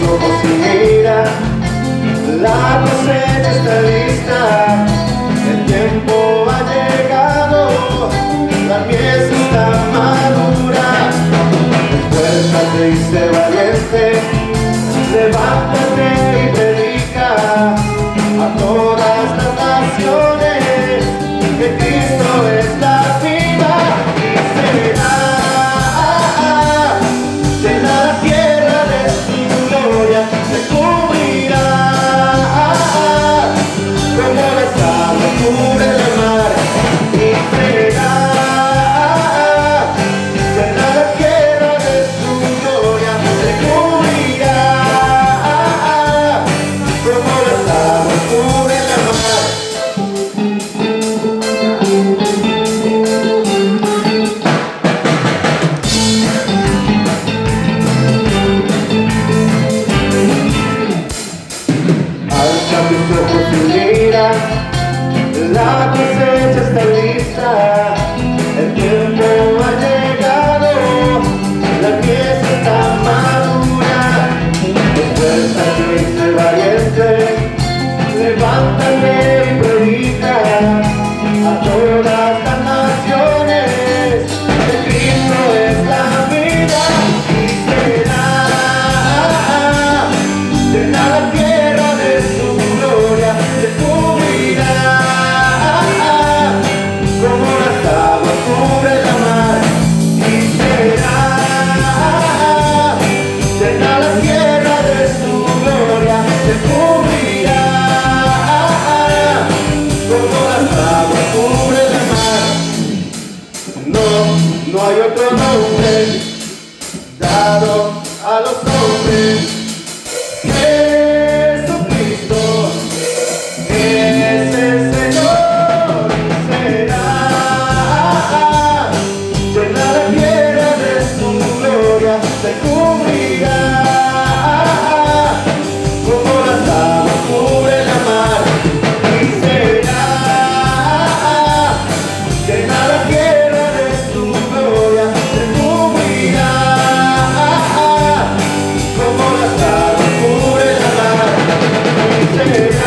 somos mira, la cosecha está lista, el tiempo ha llegado, la mies está madura, esfuérzate y sé valiente, levántate. love you. No, no hay otro nombre. Yeah.